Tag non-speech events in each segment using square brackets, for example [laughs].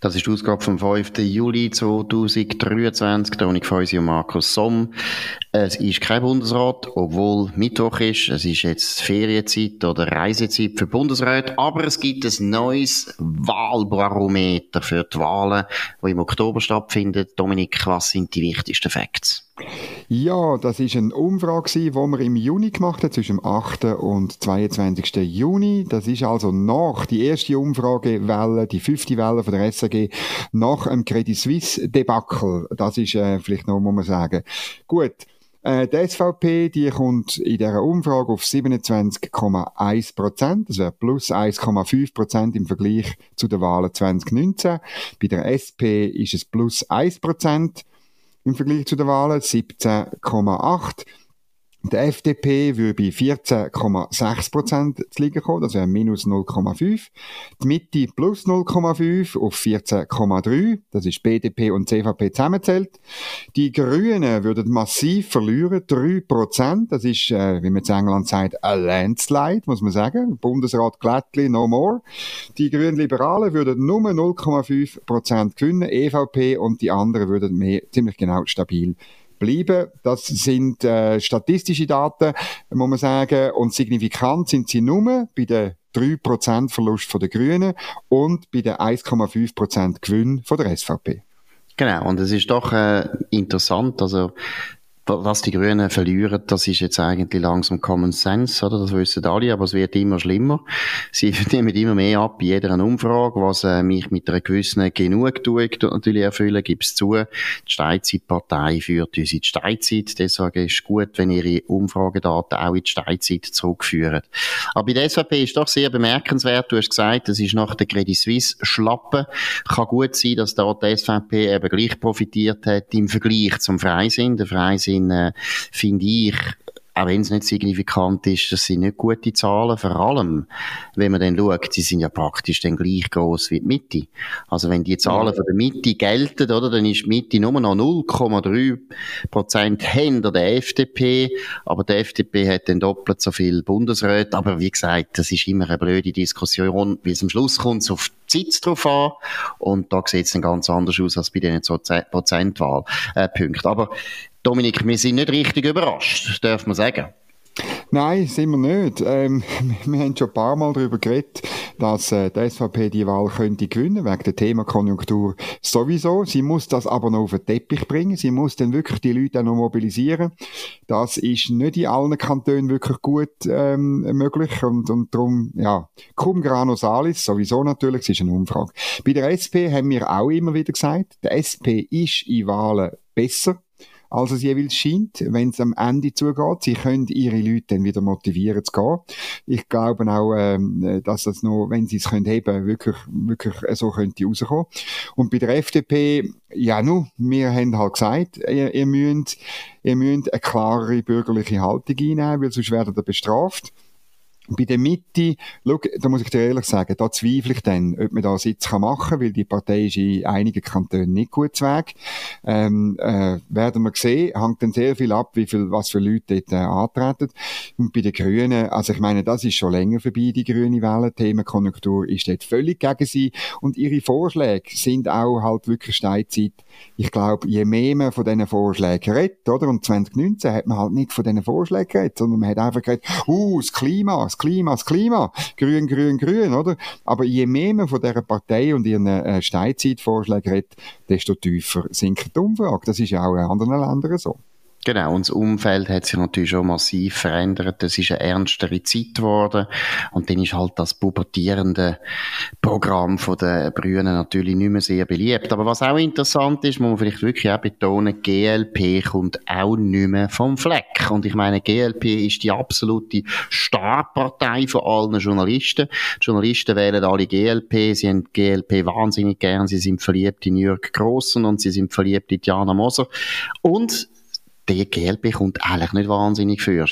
Das ist die Ausgabe vom 5. Juli 2023. Toni Feusi und Markus Somm. Es ist kein Bundesrat, obwohl Mittwoch ist. Es ist jetzt Ferienzeit oder Reisezeit für Bundesräte. Aber es gibt ein neues Wahlbarometer für die Wahlen, die im Oktober stattfinden. Dominik, was sind die wichtigsten Facts? Ja, das ist eine Umfrage, die wir im Juni gemacht haben, zwischen dem 8. und 22. Juni. Das ist also nach die erste Umfragewelle, die fünfte Welle von der SAG, nach dem Credit Suisse Debakel. Das ist äh, vielleicht noch, muss man sagen. Gut. Äh, die SVP, die kommt in dieser Umfrage auf 27,1 Prozent. Das wäre plus 1,5 Prozent im Vergleich zu den Wahlen 2019. Bei der SP ist es plus 1 Prozent im Vergleich zu den Wahlen, 17,8. Der FDP würde bei 14,6 Prozent zu liegen kommen, das wäre minus 0,5. Die Mitte plus 0,5 auf 14,3, das ist BDP und CVP zusammenzählt. Die Grünen würden massiv verlieren, 3 Prozent, das ist, äh, wie man in England sagt, ein Landslide, muss man sagen. Bundesrat Glättli, no more. Die Grünen Liberalen würden nur 0,5 Prozent gewinnen, EVP und die anderen würden mehr, ziemlich genau stabil bleiben. Das sind äh, statistische Daten, muss man sagen. Und signifikant sind sie nur bei den 3% Verlust von den Grünen und bei den 1,5% Gewinn von der SVP. Genau, und es ist doch äh, interessant, also was die Grünen verlieren, das ist jetzt eigentlich langsam Common Sense, oder? Das wissen alle, aber es wird immer schlimmer. Sie [laughs] nehmen immer mehr ab bei jeder Umfrage, was äh, mich mit einer gewissen Genugtuung natürlich erfüllen, gibt's zu. Die Steinzeitpartei führt uns in die Steinzeit, deswegen ist es gut, wenn ihre Umfragedaten auch in die Steinzeit zurückführen. Aber bei der SVP ist doch sehr bemerkenswert, du hast gesagt, das ist nach der Credit Suisse Schlappen. Kann gut sein, dass da die SVP eben gleich profitiert hat im Vergleich zum Freisinn. Der Freisinn Sinn äh, finde ich, auch wenn es nicht signifikant ist, das sind nicht gute Zahlen. Vor allem, wenn man dann schaut, sie sind ja praktisch dann gleich groß wie die Mitte. Also wenn die Zahlen von der Mitte gelten, oder, dann ist die Mitte nur noch 0,3 Prozent hinter der FDP. Aber die FDP hat dann doppelt so viel Bundesräte. Aber wie gesagt, das ist immer eine blöde Diskussion, wie es am Schluss kommt auf die Zeit drauf an. Und da sieht es dann ganz anders aus als bei den Prozentwahlpunkten. Äh, Aber Dominik, wir sind nicht richtig überrascht, darf man sagen. Nein, sind wir nicht. Ähm, [laughs] wir haben schon ein paar Mal darüber geredet, dass äh, die SVP die Wahl könnte gewinnen, wegen der Themakonjunktur sowieso. Sie muss das aber noch auf den Teppich bringen. Sie muss dann wirklich die Leute auch noch mobilisieren. Das ist nicht in allen Kantonen wirklich gut ähm, möglich und, und darum, ja, cum grano salis, sowieso natürlich, es ist eine Umfrage. Bei der SP haben wir auch immer wieder gesagt, der SP ist in Wahlen besser als es jeweils scheint, wenn es am Ende zugeht. Sie können ihre Leute dann wieder motivieren zu gehen. Ich glaube auch, ähm, dass das noch, wenn sie es können heben, wirklich, wirklich so könnte rauskommen. Und bei der FDP, ja, nu, wir haben halt gesagt, ihr, ihr müsst, ihr müsst eine klarere bürgerliche Haltung einnehmen, weil sonst werdet ihr bestraft. Bei der Mitte, schau, da muss ich dir ehrlich sagen, da zweifle ich dann, ob man da Sitz kann machen kann, weil die Partei ist in einigen Kantonen nicht gut zu Weg. Ähm, äh, werden wir sehen, hängt dann sehr viel ab, wie viel, was für Leute dort äh, antreten. Und bei den Grünen, also ich meine, das ist schon länger vorbei, die grüne Welle. Themenkonjunktur ist dort völlig gegen sie. Und ihre Vorschläge sind auch halt wirklich Steinzeit. Ich glaube, je mehr man von diesen Vorschlägen redet, oder? Und 2019 hat man halt nicht von diesen Vorschlägen geredet, sondern man hat einfach geredet, uh, das Klima, das Klima, das Klima, grün, grün, grün, oder? Aber je mehr man von dieser Partei und ihren äh, Steinzeitvorschlägen redet, desto tiefer sinkt die Umfrage. Das ist ja auch in anderen Ländern so. Genau, und das Umfeld hat sich natürlich schon massiv verändert. Das ist eine ernstere Zeit geworden. Und dann ist halt das pubertierende Programm von den Grünen natürlich nicht mehr sehr beliebt. Aber was auch interessant ist, muss man vielleicht wirklich auch betonen, GLP kommt auch nicht mehr vom Fleck. Und ich meine, GLP ist die absolute Startpartei von allen Journalisten. Die Journalisten wählen alle GLP. Sie haben GLP wahnsinnig gern. Sie sind verliebt in Jürg Grossen und sie sind verliebt in Diana Moser. Und der GLP kommt eigentlich nicht wahnsinnig für.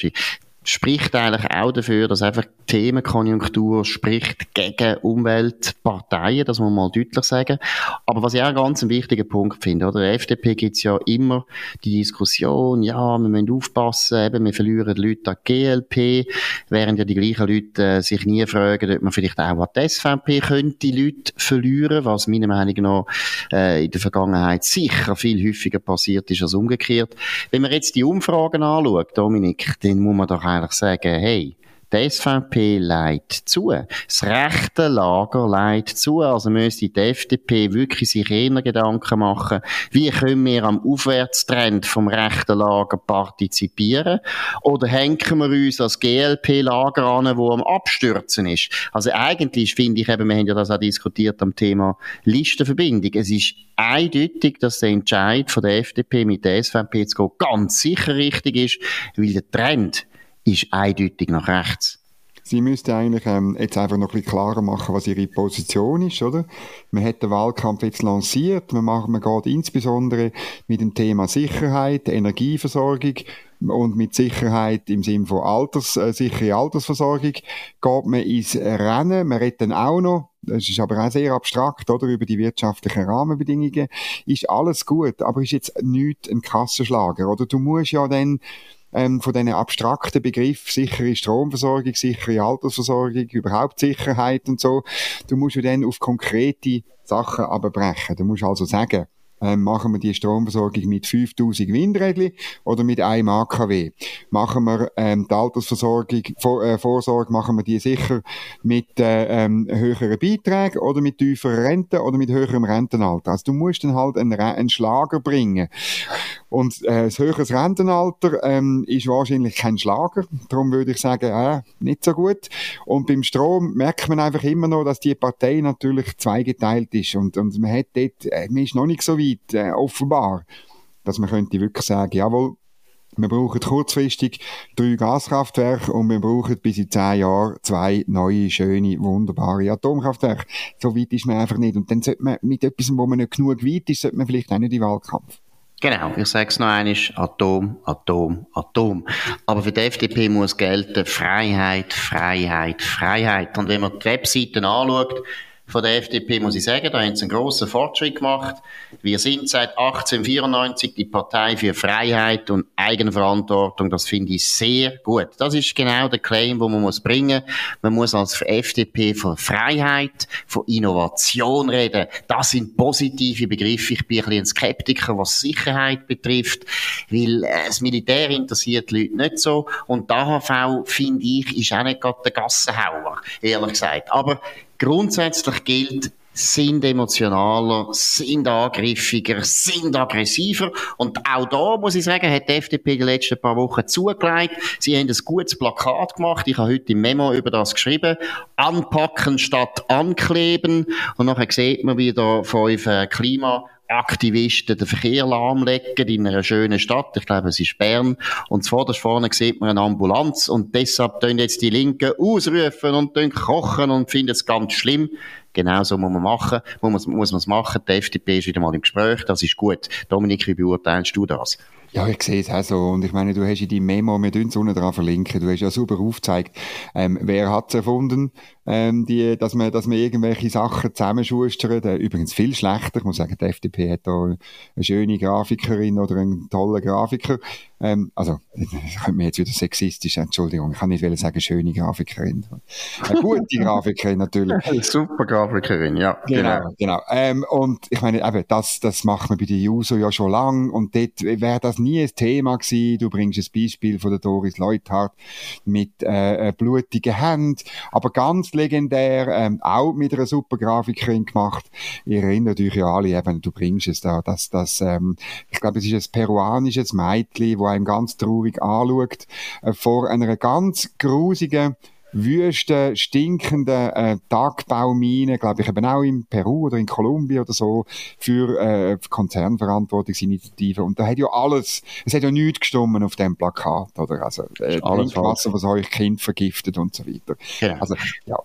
Spricht eigentlich auch dafür, dass einfach die Themenkonjunktur spricht gegen Umweltparteien, das muss man mal deutlich sagen. Aber was ich auch einen ganz wichtigen Punkt finde, oder? Der FDP gibt es ja immer die Diskussion, ja, wir müssen aufpassen, eben, wir verlieren Leute an GLP, während ja die gleichen Leute äh, sich nie fragen, ob man vielleicht auch an die SVP könnte Leute verlieren, was meiner Meinung nach äh, in der Vergangenheit sicher viel häufiger passiert ist als umgekehrt. Wenn man jetzt die Umfragen anschaut, Dominik, dann muss man doch eigentlich sagen, hey, die SVP leitet zu. Das rechte Lager leitet zu. Also müsste die FDP wirklich sich eher Gedanken machen, wie können wir am Aufwärtstrend vom rechten Lager partizipieren? Oder hängen wir uns als GLP-Lager an, wo am Abstürzen ist? Also eigentlich finde ich eben, wir haben ja das auch diskutiert am Thema Listenverbindung. Es ist eindeutig, dass der Entscheid von der FDP mit der SVP zu gehen ganz sicher richtig ist, weil der Trend ist eindeutig nach rechts. Sie müsste eigentlich ähm, jetzt einfach noch ein bisschen klarer machen, was ihre Position ist, oder? Man hat den Wahlkampf jetzt lanciert, man, macht, man geht insbesondere mit dem Thema Sicherheit, Energieversorgung und mit Sicherheit im Sinne von Alters, äh, sichere Altersversorgung geht man ins Rennen. Man redet dann auch noch, das ist aber auch sehr abstrakt, oder, über die wirtschaftlichen Rahmenbedingungen. Ist alles gut, aber ist jetzt nicht ein Kassenschlager, oder? Du musst ja dann ähm, von diesen abstrakten Begriffen, sichere Stromversorgung, sichere Altersversorgung, überhaupt Sicherheit und so, du musst ja dann auf konkrete Sachen abbrechen. Du musst also sagen, ähm, machen wir die Stromversorgung mit 5000 Windrädchen oder mit einem AKW? Machen wir ähm, die Altersversorgung, Vor äh, Vorsorge, machen wir die sicher mit äh, ähm, höheren Beiträgen oder mit tieferen Renten oder mit höherem Rentenalter? Also du musst dann halt einen, einen Schlager bringen. Und äh, das höheres Rentenalter ähm, ist wahrscheinlich kein Schlager. Darum würde ich sagen, äh, nicht so gut. Und beim Strom merkt man einfach immer noch, dass die Partei natürlich zweigeteilt ist. Und, und man hat dort, äh, man ist noch nicht so weit, äh, offenbar, dass man könnte wirklich sagen, jawohl, wir brauchen kurzfristig drei Gaskraftwerke und wir brauchen bis in zehn Jahren zwei neue, schöne, wunderbare Atomkraftwerke. So weit ist man einfach nicht. Und dann sollte man mit etwas, wo man nicht genug weit ist, sollte man vielleicht auch nicht in Wahlkampf. Genau, ich sage es noch einmal, Atom, Atom, Atom. Aber für die FDP muss gelten Freiheit, Freiheit, Freiheit. Und wenn man die Webseiten anschaut, von der FDP muss ich sagen, da haben sie einen grossen Fortschritt gemacht. Wir sind seit 1894 die Partei für Freiheit und Eigenverantwortung. Das finde ich sehr gut. Das ist genau der Claim, den man muss bringen. Man muss als FDP von Freiheit, von Innovation reden. Das sind positive Begriffe. Ich bin ein bisschen Skeptiker, was Sicherheit betrifft, weil äh, das Militär interessiert die Leute nicht so. Und die AHV, finde ich, ist auch nicht gerade der Gassenhauer, ehrlich gesagt. Aber Grundsätzlich gilt, sind emotionaler, sind angriffiger, sind aggressiver. Und auch da, muss ich sagen, hat die FDP die letzten paar Wochen zugelegt. Sie haben ein gutes Plakat gemacht. Ich habe heute im Memo über das geschrieben. Anpacken statt ankleben. Und nachher sieht man wieder fünf äh, Klima Aktivisten den Verkehr lahmlegen in einer schönen Stadt. Ich glaube, es ist Bern. Und zuvorderst vorne sieht man eine Ambulanz. Und deshalb tun jetzt die Linken ausrufen und kochen und finden es ganz schlimm. Genau so muss man machen. Muss man es machen. Die FDP ist wieder mal im Gespräch. Das ist gut. Dominik, wie beurteilst du das? Ja, ich sehe es auch so. Und ich meine, du hast in deinem Memo, wir tun es unten dran verlinken, du hast ja super aufgezeigt, ähm, wer hat es erfunden, ähm, die, dass man, dass man irgendwelche Sachen zusammenschustert. Äh, übrigens viel schlechter. Ich muss sagen, die FDP hat da eine schöne Grafikerin oder einen tollen Grafiker. Ähm, also, ich könnte mir jetzt wieder sexistisch, Entschuldigung, ich kann nicht sagen, schöne Grafikerin. Eine gute [laughs] Grafikerin natürlich. Super Grafikerin, ja. Genau, genau. genau. Ähm, und ich meine, eben, das, das macht man bei den Juso ja schon lang und dort wäre das nie ein Thema gewesen. Du bringst ein Beispiel von der Doris Leuthardt mit äh, blutigen Händen, aber ganz legendär, ähm, auch mit einer super Grafikerin gemacht. Ihr erinnert euch ja alle eben, du bringst es da, dass das, ähm, ich glaube, es ist ein peruanisches Mädchen, wo einem ganz traurig anschaut, äh, vor einer ganz grusigen wüsten, stinkenden äh, Tagbaumeinen, glaube ich, eben auch in Peru oder in Kolumbien oder so, für äh, Konzernverantwortungsinitiativen. Und da hat ja alles, es hat ja nichts gestummen auf dem Plakat, oder? Also, äh, Trinkwasser, was euch Kind vergiftet und so weiter. Genau. Also, ja.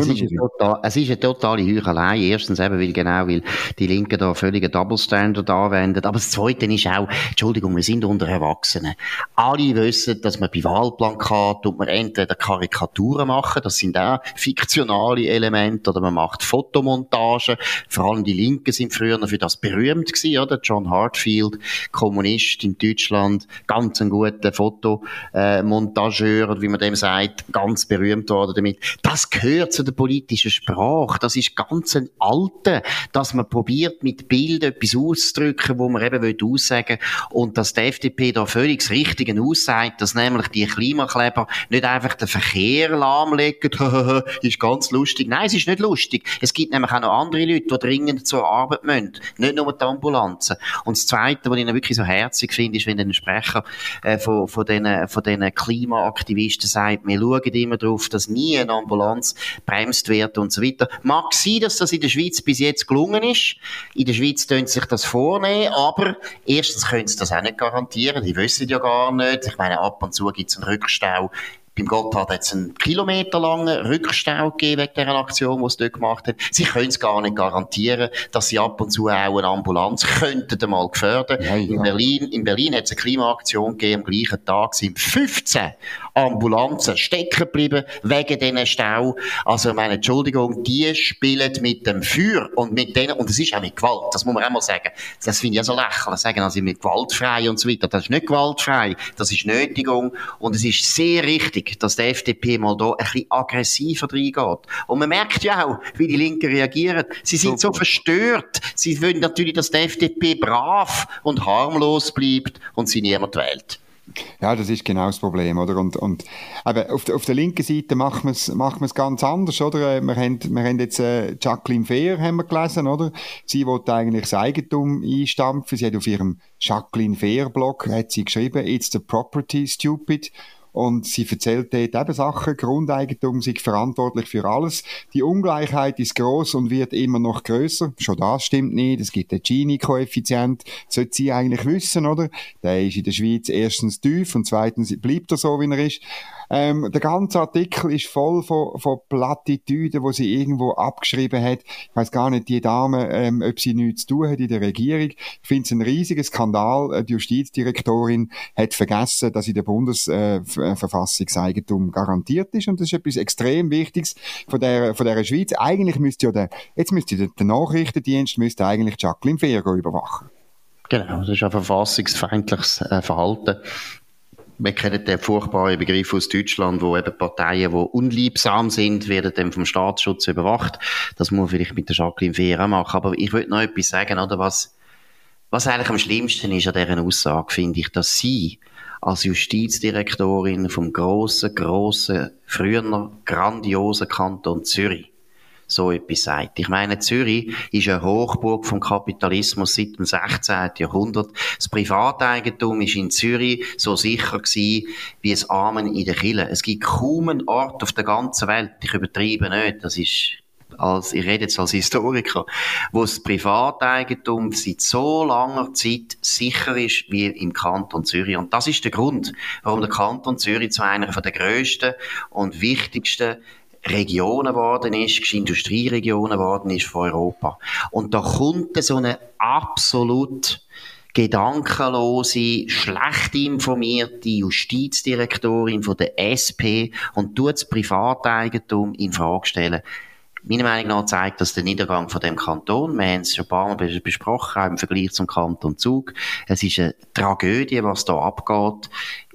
Es ist, eine total, es ist eine totale Heuchelei. Erstens eben, weil genau, weil die Linken da völligen Double Standard anwenden. Aber das Zweite ist auch, Entschuldigung, wir sind unter Erwachsenen. Alle wissen, dass man bei Wahlplakaten man entweder Karikaturen machen, das sind auch fiktionale Elemente, oder man macht Fotomontagen. Vor allem die Linken sind früher für das berühmt gewesen, oder? John Hartfield, Kommunist in Deutschland, ganz ein guter Fotomontageur, äh, wie man dem sagt, ganz berühmt worden damit. Das gehört zu der politischen Sprache. Das ist ganz ein alte, dass man probiert, mit Bild etwas auszudrücken, wo man eben will aussagen und dass die FDP da völlig das Richtige aussagt, dass nämlich die Klimakleber nicht einfach den Verkehr lahmlegen, [laughs] ist ganz lustig. Nein, es ist nicht lustig. Es gibt nämlich auch noch andere Leute, die dringend zur Arbeit müssen. Nicht nur die Ambulanzen. Und das Zweite, was ich wirklich so herzig finde, ist, wenn ein Sprecher äh, von, von diesen von Klimaaktivisten sagt, wir schauen immer darauf, dass nie eine Ambulanz bremst wird und so weiter. Mag sein, dass das in der Schweiz bis jetzt gelungen ist. In der Schweiz tun sich das vornehmen, aber erstens können sie das auch nicht garantieren. Die wissen ja gar nicht. Ich meine, ab und zu gibt es einen Rückstau beim Gotthard hat es einen kilometerlangen Rückstau gegeben wegen dieser Aktion, die sie dort gemacht haben. Sie können es gar nicht garantieren, dass sie ab und zu auch eine Ambulanz könnten einmal gefährden. Ja, ja. In Berlin, in Berlin hat es eine Klimaaktion gegeben, am gleichen Tag sind 15 Ambulanzen stecken geblieben wegen diesen Stau. Also, meine Entschuldigung, die spielen mit dem Feuer und mit denen, und es ist auch mit Gewalt, das muss man auch mal sagen. Das finde ich ja so lächerlich, sagen, also mit gewaltfrei und so weiter. Das ist nicht gewaltfrei, das ist Nötigung und es ist sehr richtig, dass die FDP mal da ein bisschen aggressiver reingeht. Und man merkt ja auch, wie die Linken reagieren. Sie sind so verstört. Sie wollen natürlich, dass die FDP brav und harmlos bleibt und sie niemand wählt. Ja, das ist genau das Problem, oder? Und, und aber auf, der, auf der linken Seite macht man es macht man's ganz anders, oder? Äh, wir haben, wir haben jetzt äh, Jacqueline Fehr haben wir gelesen, oder? Sie wollte eigentlich das Eigentum einstampfen. Sie hat auf ihrem Jacqueline Fehr Blog hat sie geschrieben, It's the property stupid. Und sie erzählt dort eben Sachen, Grundeigentum sei verantwortlich für alles. Die Ungleichheit ist groß und wird immer noch größer. Schon das stimmt nicht. Es gibt den Gini-Koeffizient. Sollte sie eigentlich wissen, oder? Der ist in der Schweiz erstens tief und zweitens bleibt er so, wie er ist. Ähm, der ganze Artikel ist voll von, von Plattitüden, wo sie irgendwo abgeschrieben hat. Ich weiß gar nicht, die Dame, ähm, ob sie nichts zu tun hat in der Regierung. Ich finde es ein riesiger Skandal. Äh, die Justizdirektorin hat vergessen, dass in der Bundesverfassungseigentum äh, garantiert ist. Und das ist etwas extrem Wichtiges von der, von der Schweiz. Eigentlich müsste ja der, jetzt müsste der, der Nachrichtendienst müsste eigentlich Jacqueline Fehr überwachen. Genau, das ist ein verfassungsfeindliches äh, Verhalten wir kennen den furchtbaren Begriff aus Deutschland, wo eben Parteien, die unliebsam sind, werden dann vom Staatsschutz überwacht. Das muss man vielleicht mit der Jacqueline Fehr machen. Aber ich würde noch etwas sagen, oder was, was eigentlich am schlimmsten ist an dieser Aussage, finde ich, dass sie als Justizdirektorin vom grossen, grossen, früher grandiosen Kanton Zürich so etwas sagt. Ich meine, Zürich ist eine Hochburg vom Kapitalismus seit dem 16. Jahrhundert. Das Privateigentum ist in Zürich so sicher gewesen, wie es Amen in der Kille. Es gibt kaum einen Ort auf der ganzen Welt, ich übertreibe nicht, das ist als, ich rede jetzt als Historiker, wo das Privateigentum seit so langer Zeit sicher ist wie im Kanton Zürich. Und das ist der Grund, warum der Kanton Zürich zu einer der grössten und wichtigsten Regionen geworden ist, Industrieregionen geworden ist von Europa. Und da kommt so eine absolut gedankenlose, schlecht informierte Justizdirektorin von der SP und tut das Privateigentum in Frage stellen. Meiner Meinung nach zeigt das den Niedergang von dem Kanton. Wir haben es schon ein paar Mal besprochen, auch im Vergleich zum Kanton Zug. Es ist eine Tragödie, was da abgeht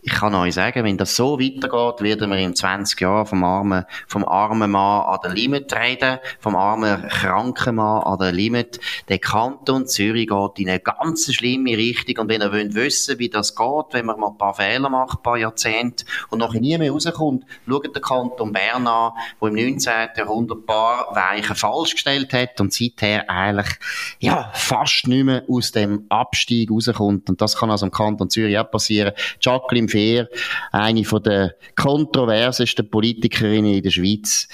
ich kann euch sagen, wenn das so weitergeht, werden wir in 20 Jahren vom armen, vom armen Mann an der Limit reden, vom armen kranken Mann an der Limit. Der Kanton Zürich geht in eine ganz schlimme Richtung und wenn ihr wollt wissen, wie das geht, wenn man mal ein paar Fehler macht, ein paar Jahrzehnte und noch nie mehr rauskommt, schaut den Kanton Bern an, wo im 19. Jahrhundert ein paar Weichen falsch gestellt hat und seither eigentlich, ja, fast nicht mehr aus dem Abstieg rauskommt. Und das kann also im Kanton Zürich auch passieren. Jacqueline Fehr, eine von der kontroversesten Politikerinnen in der Schweiz.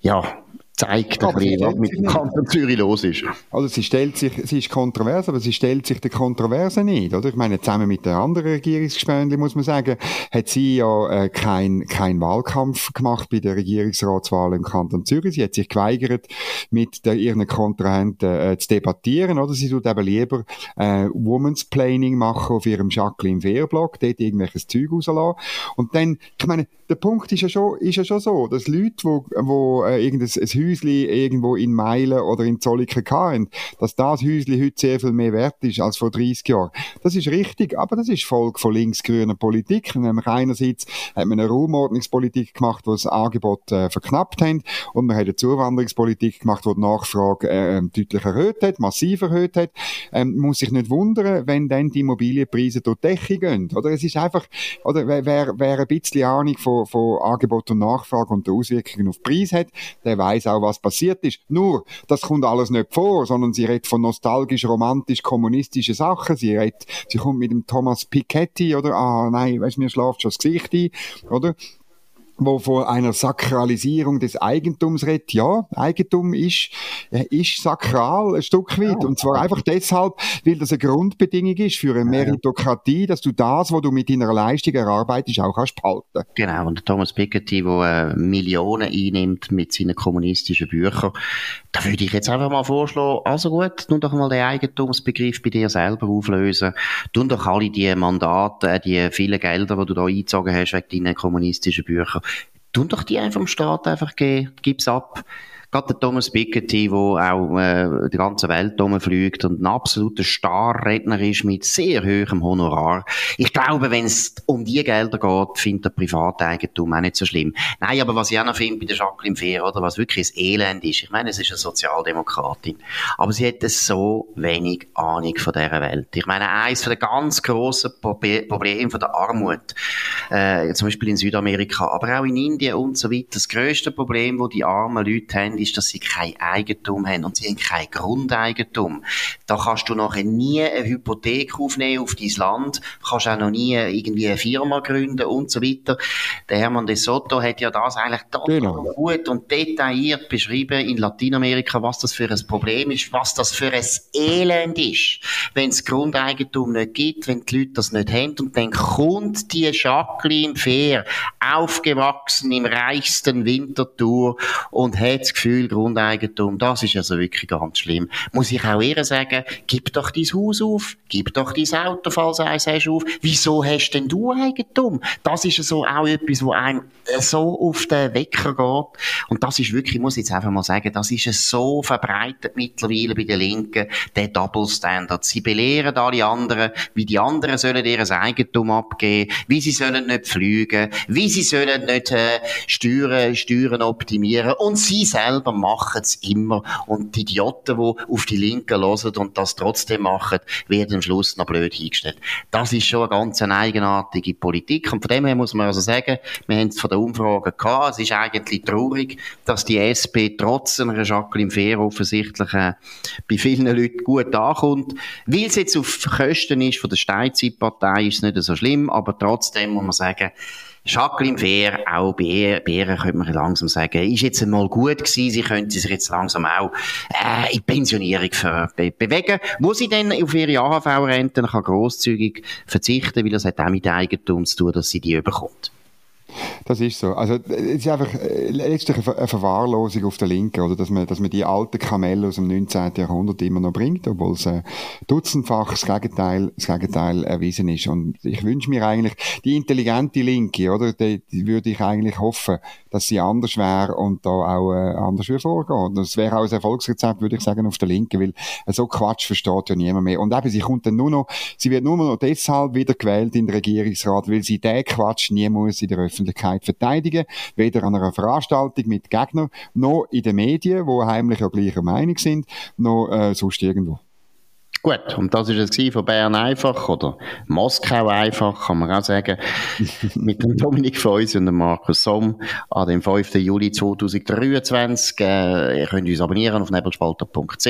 Ja, zeigt ein bisschen, was mit dem Kanton Zürich los ist. Also sie stellt sich, sie ist kontrovers, aber sie stellt sich der Kontroverse nicht, oder? Ich meine, zusammen mit der anderen Regierungsgespönli, muss man sagen, hat sie ja äh, kein, kein Wahlkampf gemacht bei der Regierungsratswahl im Kanton Zürich. Sie hat sich geweigert, mit der, ihren Kontrahenten äh, zu debattieren, oder? Sie tut eben lieber äh, Woman's Planning machen auf ihrem Jacqueline Wehr-Blog, dort irgendwelches Zeug rauslassen. Und dann, ich meine, der Punkt ist ja schon, ist ja schon so, dass Leute, wo, wo äh, irgendein Häusli irgendwo in Meilen oder in Zolliken hatten, dass das Häusli heute sehr viel mehr wert ist als vor 30 Jahren. Das ist richtig, aber das ist Folge von linksgrüner Politik. Nämlich einerseits hat man eine Raumordnungspolitik gemacht, wo das Angebot äh, verknappt hat und man hat eine Zuwanderungspolitik gemacht, wo die Nachfrage äh, ähm, deutlich erhöht hat, massiv erhöht hat. Ähm, muss sich nicht wundern, wenn dann die Immobilienpreise durch die Decke gehen. Oder es ist einfach, oder wer, wer ein bisschen Ahnung von, von Angebot und Nachfrage und der Auswirkungen auf Preis hat, der weiß auch, was passiert ist. Nur, das kommt alles nicht vor, sondern sie redet von nostalgisch, romantisch, kommunistischen Sachen. Sie redet, sie kommt mit dem Thomas Piketty, oder, ah, nein, weißt, mir schlaft schon das Gesicht ein, oder? Wo von einer Sakralisierung des Eigentums redet. Ja, Eigentum ist, äh, ist sakral, ein Stück weit. Ja, und zwar einfach deshalb, weil das eine Grundbedingung ist für eine Meritokratie, dass du das, was du mit deiner Leistung erarbeitest, auch kannst behalten. Genau. Und Thomas Piketty, der äh, Millionen einnimmt mit seinen kommunistischen Büchern, da würde ich jetzt einfach mal vorschlagen, also gut, nun doch mal den Eigentumsbegriff bei dir selber auflösen. Tun doch alle die Mandate, die vielen Gelder, die du da eingezogen hast wegen deinen kommunistischen Büchern, tun doch die einfach dem Staat einfach geben, gib's ab. Gerade der Thomas Piketty, der auch äh, die ganze Welt rumfliegt und ein absoluter Starredner ist mit sehr hohem Honorar. Ich glaube, wenn es um die Gelder geht, findet der Privateigentum auch nicht so schlimm. Nein, aber was ich auch noch finde bei der Jacqueline Fehr, oder, was wirklich ein Elend ist, ich meine, es ist eine Sozialdemokratin, aber sie hat so wenig Ahnung von dieser Welt. Ich meine, eines der ganz grossen Probleme von der Armut, äh, zum Beispiel in Südamerika, aber auch in Indien und so weiter, das grösste Problem, das die armen Leute haben, ist, dass sie kein Eigentum haben und sie haben kein Grundeigentum. Da kannst du nachher nie eine Hypothek aufnehmen auf dein Land, kannst auch noch nie irgendwie eine Firma gründen und so weiter. Der Hermann de Soto hat ja das eigentlich total genau. gut und detailliert beschrieben in Lateinamerika, was das für ein Problem ist, was das für ein Elend ist, wenn es Grundeigentum nicht gibt, wenn die Leute das nicht haben und dann kommt die Jacqueline Fair, aufgewachsen im reichsten Winterthur und hat das Gefühl, Gefühl, Grundeigentum, das ist also wirklich ganz schlimm. Muss ich auch ihr sagen, gib doch dein Haus auf, gib doch dein Auto, falls eins hast, auf. Wieso hast denn du Eigentum? Das ist so auch etwas, wo einem so auf den Wecker geht. Und das ist wirklich, ich muss jetzt einfach mal sagen, das ist so verbreitet mittlerweile bei den Linken, der Double Standard. Sie belehren alle anderen, wie die anderen sollen ihr Eigentum abgeben, wie sie sollen nicht fliegen, wie sie sollen nicht äh, Steuern, Steuern optimieren und sie selber selber machen es immer. Und die Idioten, die auf die Linken hören und das trotzdem machen, werden am Schluss noch blöd hingestellt. Das ist schon eine ganz eigenartige Politik. Und von dem her muss man also sagen, wir haben es von der Umfrage gehabt. Es ist eigentlich traurig, dass die SP trotz einer Jacqueline Fehr offensichtlich äh, bei vielen Leuten gut ankommt. Weil es jetzt auf Kosten ist von der Steinzeitpartei, ist es nicht so schlimm, aber trotzdem muss man sagen, Jacqueline Fehr, auch Bären könnte man langsam sagen, ist jetzt einmal gut gewesen, sie könnte sich jetzt langsam auch äh, in Pensionierung be bewegen. Muss sie denn auf ihre AHV-Rente grosszügig verzichten, weil das hat auch mit Eigentum zu tun, dass sie die bekommt? Das ist so. Also, es ist einfach äh, letztlich eine Verwahrlosung auf der Linken, oder? Dass man, dass man die alten Kamelle aus dem 19. Jahrhundert immer noch bringt, obwohl es äh, dutzendfach das Gegenteil, das Gegenteil erwiesen ist. Und ich wünsche mir eigentlich, die intelligente Linke, oder? Die, die würde ich eigentlich hoffen, dass sie anders wäre und da auch äh, anders würde vorgehen. Das wäre auch ein Erfolgsrezept, würde ich sagen, auf der Linken, weil äh, so Quatsch versteht ja niemand mehr. Und eben, sie kommt dann nur noch, sie wird nur noch deshalb wieder gewählt in den Regierungsrat, weil sie den Quatsch nie muss in der Öffentlichkeit verteidigen, weder an einer Veranstaltung mit Gegnern, noch in den Medien, wo heimlich ja gleicher Meinung sind, noch äh, sonst irgendwo. Gut, und das ist es von Bern einfach oder Moskau einfach, kann man auch sagen, [laughs] mit dem Dominik Feusi und dem Markus Somm an dem 5. Juli 2023. Äh, ihr könnt uns abonnieren auf nebelspalter.ch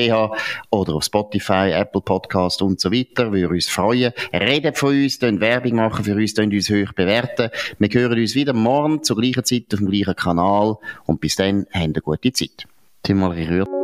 oder auf Spotify, Apple Podcast und so weiter. Wir würden uns freuen. Redet von uns, könnt Werbung machen für uns, könnt uns hoch bewerten. Wir hören uns wieder morgen zur gleichen Zeit auf dem gleichen Kanal und bis dann, habt eine gute Zeit. die mal rührt.